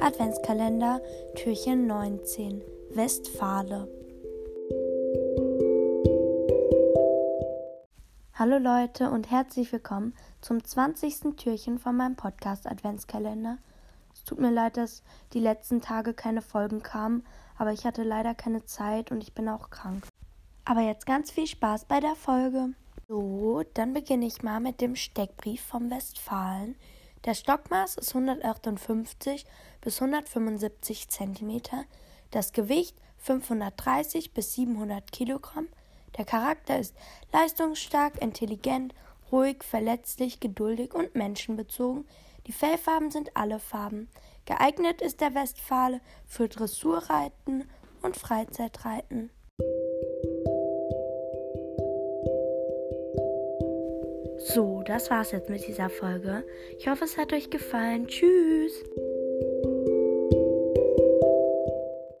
Adventskalender Türchen 19 Westfale. Hallo Leute und herzlich willkommen zum 20. Türchen von meinem Podcast Adventskalender. Es tut mir leid, dass die letzten Tage keine Folgen kamen, aber ich hatte leider keine Zeit und ich bin auch krank. Aber jetzt ganz viel Spaß bei der Folge. So, dann beginne ich mal mit dem Steckbrief vom Westfalen. Der Stockmaß ist 158 bis 175 cm, das Gewicht 530 bis 700 Kilogramm. Der Charakter ist leistungsstark, intelligent, ruhig, verletzlich, geduldig und menschenbezogen. Die Fellfarben sind alle Farben. Geeignet ist der Westfale für Dressurreiten und Freizeitreiten. So, das war's jetzt mit dieser Folge. Ich hoffe, es hat euch gefallen. Tschüss.